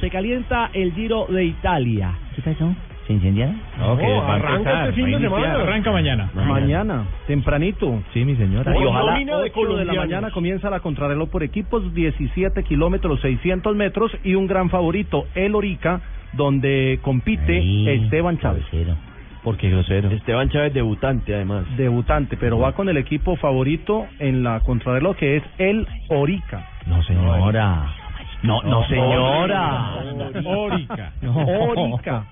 Se calienta el Giro de Italia. ¿Qué pasó? ¿Se incendiaron? No, que va a arranca empezar, este fin va a de iniciar. semana. Arranca mañana. Mañana, tempranito. Sí, mi señora. Hoy Y ojalá nómina de 8 de la colombianos. mañana comienza la contrarreloj por equipos, 17 kilómetros, 600 metros y un gran favorito, el Orica, donde compite Ahí, Esteban Chávez. grosero. ¿Por qué grosero? Esteban Chávez debutante además. Debutante, pero va con el equipo favorito en la contrarreloj que es el Orica. No, señora. No, no, señora. Órica. Orica.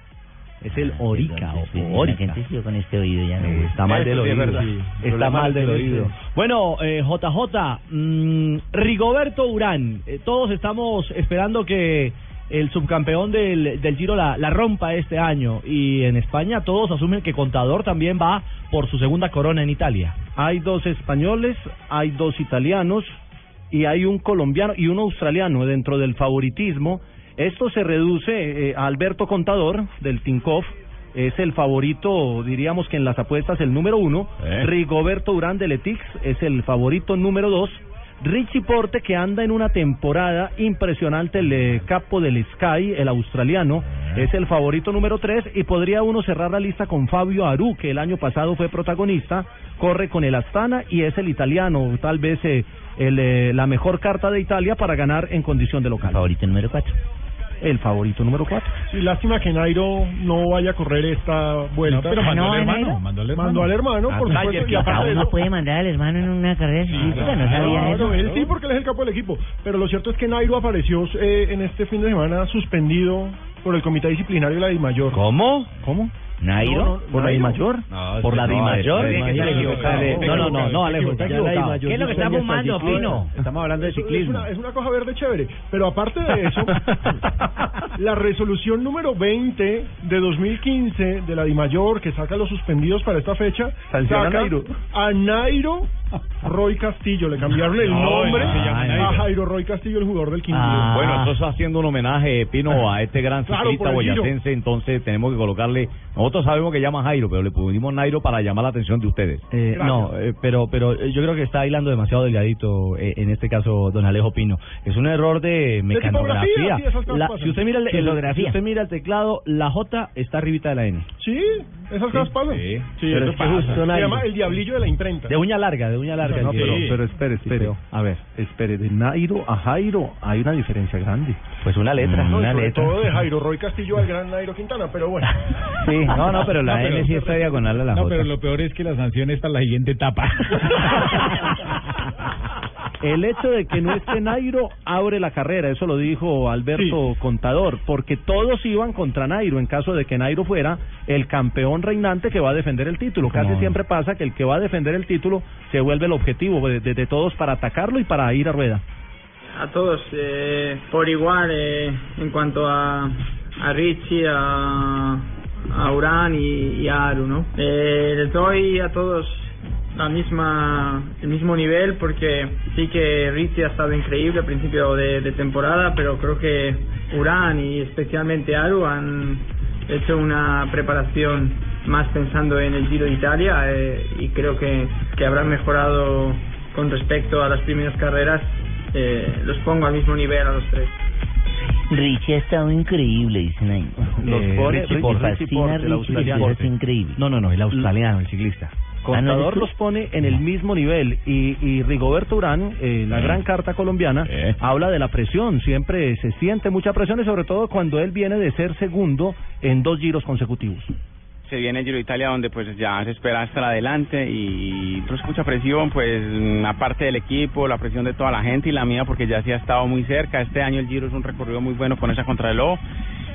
Es el Orica o La Orica. con este oído ya. no. Está mal del oído. Está mal del oído. oído. Bueno, eh, JJ, mm, Rigoberto Urán. eh, todos estamos esperando que el subcampeón del, del Giro la, la rompa este año. Y en España todos asumen que Contador también va por su segunda corona en Italia. Hay dos españoles, hay dos italianos y hay un colombiano y un australiano dentro del favoritismo. Esto se reduce eh, a Alberto Contador del Tinkoff, es el favorito, diríamos que en las apuestas el número uno. Eh. Rigoberto Urán de Letix es el favorito número dos. Richie Porte que anda en una temporada impresionante, el eh, capo del Sky, el australiano, es el favorito número tres y podría uno cerrar la lista con Fabio Aru, que el año pasado fue protagonista, corre con el Astana y es el italiano, tal vez eh, el, eh, la mejor carta de Italia para ganar en condición de local. Favorito número 4. El favorito número cuatro. Sí, lástima que Nairo no vaya a correr esta vuelta. No, pero Ah, mandó ¿no, al hermano. Mandó al hermano. Mandó al hermano, Ah, por supuesto, que y aparte Cada de uno eso- puede mandar al hermano en una carrera ciclística, no sabía Claro, eso. él sí, porque él es el capo del equipo. Pero lo cierto es que Nairo apareció eh, en este fin de semana suspendido por el comité disciplinario de la DIMAYOR. ¿Cómo? ¿Cómo? Nairo. No, no, ¿Por la Nairo. Mayor? No, ¿Por la no, Mayor? No, no, no, no, Alejo, está equivocado. Mayor ¿Qué es lo que está fumando. Pino? Estamos hablando de ciclismo. Es una, cosa verde chévere. Pero aparte de eso, la resolución número 20 de 2015 de la DIMAYOR, que saca los suspendidos para esta fecha, Sanciona saca a Nairo. a Nairo Roy Castillo. Le cambiaron el No, nombre no a. Jairo Roy Castillo, el jugador del Quindío. Ah. Bueno, está haciendo un homenaje, Pino, a este gran ciclista boyacense, entonces tenemos que colocarle, nosotros sabemos que llama Jairo, pero le pusimos Nairo para llamar la atención de ustedes. Eh, no, eh, pero pero eh, yo creo que está hilando demasiado delgadito eh, en este caso don Alejo Pino. Es un error de mecanografía. La- si usted mira el, el- si usted mira el teclado, la J está arribita de la N. Sí, esas cosas pasan. Sí. Pero eso es que pasa. justo Se llama el diablillo de la imprenta. De uña larga, de uña larga. No, el pero- pero espere, espere. A ver, espere. De Nairo a Jairo hay una diferencia grande. Pues una letra, No, y una sobre letra. todo de Jairo Roy Castillo al gran Nairo Quintana, pero bueno. Sí, no, no, pero la No, pero- N sí está diagonal a la No, J. pero lo peor es que la sanción está en la siguiente etapa. El hecho de que no esté Nairo abre la carrera, eso lo dijo Alberto Contador, porque todos iban contra Nairo en caso de que Nairo fuera el campeón reinante que va a defender el título. Casi No. siempre pasa que el que va a defender el título se vuelve el objetivo de, de- de todos para atacarlo y para ir a rueda. a todos eh, por igual eh, en cuanto a, a Richie, a, a Urán y, y a Aru, ¿no? Eh, les doy a todos la misma el mismo nivel porque sí que Richie ha estado increíble al principio de, de temporada, pero creo que Urán y especialmente Aru han hecho una preparación más pensando en el Giro de Italia eh, y creo que, que habrán mejorado con respecto a las primeras carreras eh, los pongo al mismo nivel a los tres. Richie ha estado increíble, dicen ahí. Los Eh, Richie Richie Porte, Porte, fascina el Richie, australiano. es increíble. No, no, no, el australiano, el ciclista. Contador ¿no los pone en el mismo nivel y, y Rigoberto Urán, eh, la gran carta colombiana, Eh. habla de la presión. Siempre se siente mucha presión y sobre todo cuando él viene de ser segundo en dos giros consecutivos. se viene el Giro de Italia donde pues ya se espera estar adelante y pues mucha presión pues aparte del equipo, la presión de toda la gente y la mía porque ya sí ha estado muy cerca, este año el Giro es un recorrido muy bueno con esa contrarreloj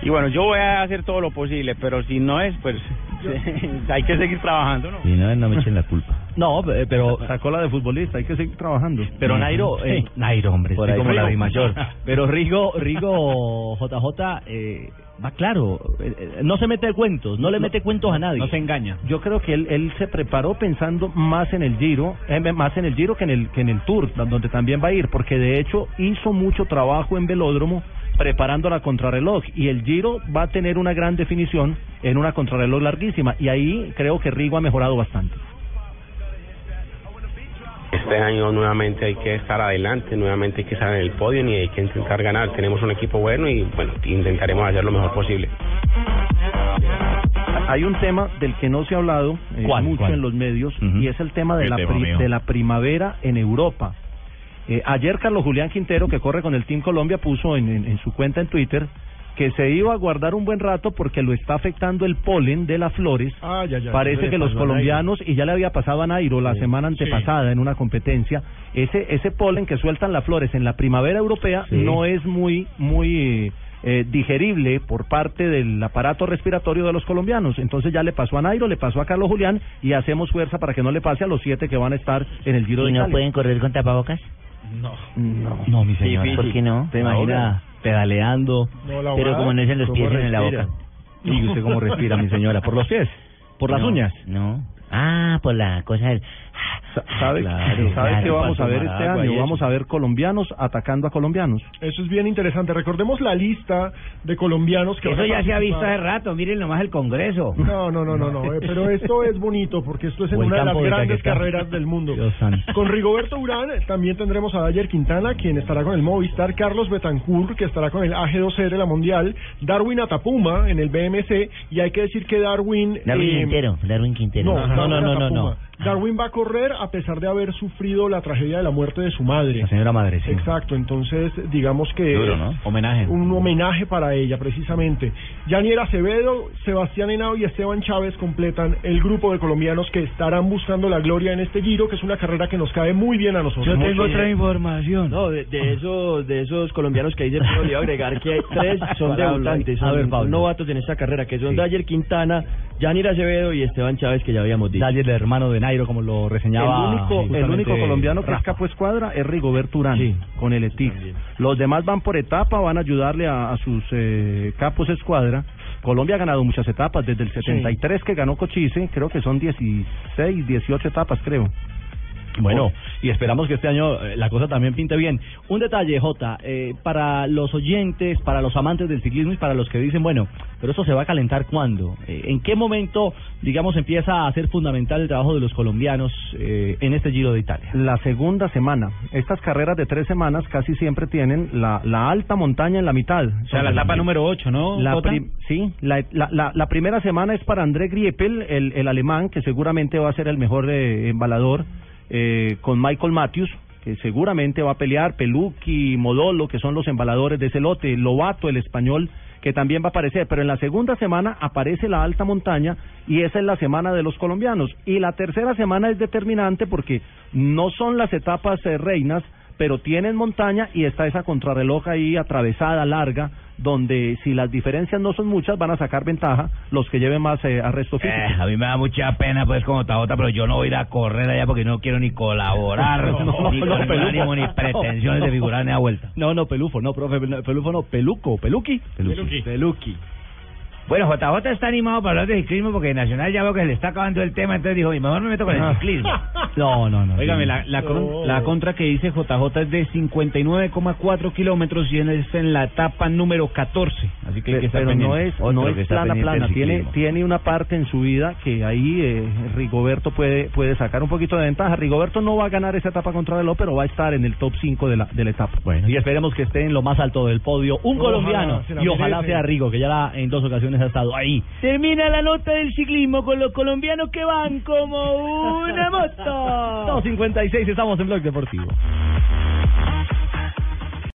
y bueno yo voy a hacer todo lo posible pero si no es pues hay que seguir trabajando ¿no? Y no, no me echen la culpa. No, eh, pero sacó la de futbolista, hay que seguir trabajando. Pero Nairo, eh, Nairo, hombre, Por estoy ahí como la Rigo. de mayor. Pero Rigo, Rigo JJ, eh, va claro, eh, eh, no se mete cuentos, no le mete cuentos a nadie. No se engaña. Yo creo que él, él se preparó pensando más en el Giro, eh, más en el Giro que en el que en el Tour, donde también va a ir, porque de hecho hizo mucho trabajo en velódromo preparando la contrarreloj y el Giro va a tener una gran definición en una contrarreloj larguísima y ahí creo que Rigo ha mejorado bastante. Este año nuevamente hay que estar adelante, nuevamente hay que estar en el podio y hay que intentar ganar. Tenemos un equipo bueno y bueno, intentaremos hacer lo mejor posible. Hay un tema del que no se ha hablado eh, ¿Cuál, mucho cuál? en los medios y es el tema de ¿Qué la, tema, de la primavera en Europa. Eh, ayer Carlos Julián Quintero, que corre con el Team Colombia, puso en, en- en su cuenta en Twitter que se iba a guardar un buen rato porque lo está afectando el polen de las flores. Ah, ya, ya. Parece que los colombianos, y ya le había pasado a Nairo la semana antepasada en una competencia, ese, ese polen que sueltan las flores en la primavera europea Sí. no es muy, muy eh, digerible por parte del aparato respiratorio de los colombianos. Entonces ya le pasó a Nairo, le pasó a Carlos Julián y hacemos fuerza para que no le pase a los siete que van a estar en el Giro ¿Y de no Italia. pueden correr con tapabocas? No. No, mi señora. ¿Por qué no? ¿Te imagina pedaleando? No, la Pero como no es en los ¿Cómo pies, en la boca. ¿Y usted cómo respira, mi señora? ¿Por los pies? ¿Por las No, uñas? No. Ah, por la cosa del... Sa- ¿Sabe, Claro, ¿sabe claro, qué vamos a ver este año? Vamos a ver colombianos atacando a colombianos. Eso es bien interesante. Recordemos la lista de colombianos que Eso ya se ha visto hace rato, miren nomás el Congreso. No, no, no, no, no. eh, pero esto es bonito porque esto es en una de las de grandes carreras del mundo. Con Rigoberto Urán eh, también tendremos a Dayer Quintana, quien estará con el Movistar, Carlos Betancourt, que estará con el AG2R, la Mundial, Darwin Atapuma en el BMC, y hay que decir que Darwin... Darwin eh, Quintero, Darwin Quintero. No, No, no, no, no. Darwin va a correr a pesar de haber sufrido la tragedia de la muerte de su madre. La señora madre, sí. Exacto, entonces digamos que Duro, ¿no? Homenaje. un homenaje para ella precisamente. Yanier Acevedo, Sebastián Henao y Esteban Chávez completan el grupo de colombianos que estarán buscando la gloria en este Giro, que es una carrera que nos cae muy bien a nosotros. Muy bien. información. No, de, de esos de esos colombianos que dice Pablo, le agregar que hay tres son debutantes, a son, ver, Pablo. son novatos en esta carrera, que son Sí. Dayer Quintana, Yanir Acevedo y Esteban Chávez, que ya habíamos dicho. Dale el hermano de Nairo, como lo El reseñaba. único, el justamente único colombiano que es Rafa. capo escuadra es Rigoberto Urán Sí. con el ETIC. Los demás van por etapa, van a ayudarle a, a sus eh, capos escuadra. Colombia ha ganado muchas etapas, desde el 73 que ganó Cochise, creo que son 16, 18 etapas, creo. Bueno, y esperamos que este año eh, la cosa también pinte bien. Un detalle, Jota, eh, para los oyentes, para los amantes del ciclismo y para los que dicen, bueno, pero eso se va a calentar cuándo? Eh, ¿En qué momento, digamos, empieza a ser fundamental el trabajo de los colombianos eh, en este Giro de Italia? La segunda semana. Estas carreras de tres semanas casi siempre tienen la, la alta montaña en la mitad. O sea, la etapa número 8, ¿no? La sí, la, la, la, la primera semana es para André Griepel, el, el alemán, que seguramente va a ser el mejor eh, embalador, eh, con Michael Matthews, que seguramente va a pelear, Pelucchi, Modolo, que son los embaladores de ese lote, Lobato, el español, que también va a aparecer. Pero en la segunda semana aparece la alta montaña y esa es la semana de los colombianos. Y la tercera semana es determinante porque no son las etapas eh, reinas, pero tienen montaña y está esa contrarreloj ahí atravesada, larga, donde si las diferencias no son muchas van a sacar ventaja los que lleven más eh, arresto físico. Eh, a mí me da mucha pena pues como Tajota, pero yo no voy a ir a correr allá porque no quiero ni colaborar, No, ni no, ánimo, ni pretensiones de figurar en la vuelta. No, no, Pelufo, no, profe, Pelufo no, Peluco, Peluqui. Peluqui. Peluqui. Bueno, JJ está animado para hablar de ciclismo porque Nacional ya veo que se le está acabando el tema, entonces dijo, y mejor me meto con el ciclismo. No, no, no. Óigame, sí. la, la, la contra que dice JJ es de 59,4 kilómetros y es en la etapa número 14. Así que hay que estar pero no es Otro no es plana plana. tiene tiene una parte en su vida que ahí eh, Rigoberto puede puede sacar un poquito de ventaja. Rigoberto no va a ganar esa etapa contra reloj pero va a estar en el top 5 de la de la etapa. Bueno, y esperemos que esté en lo más alto del podio un Ojalá, colombiano y ojalá sea Rigo, que ya la- en dos ocasiones ha estado ahí. Termina la nota del ciclismo con los colombianos que van como una moto. 2.56, estamos en Blog Deportivo.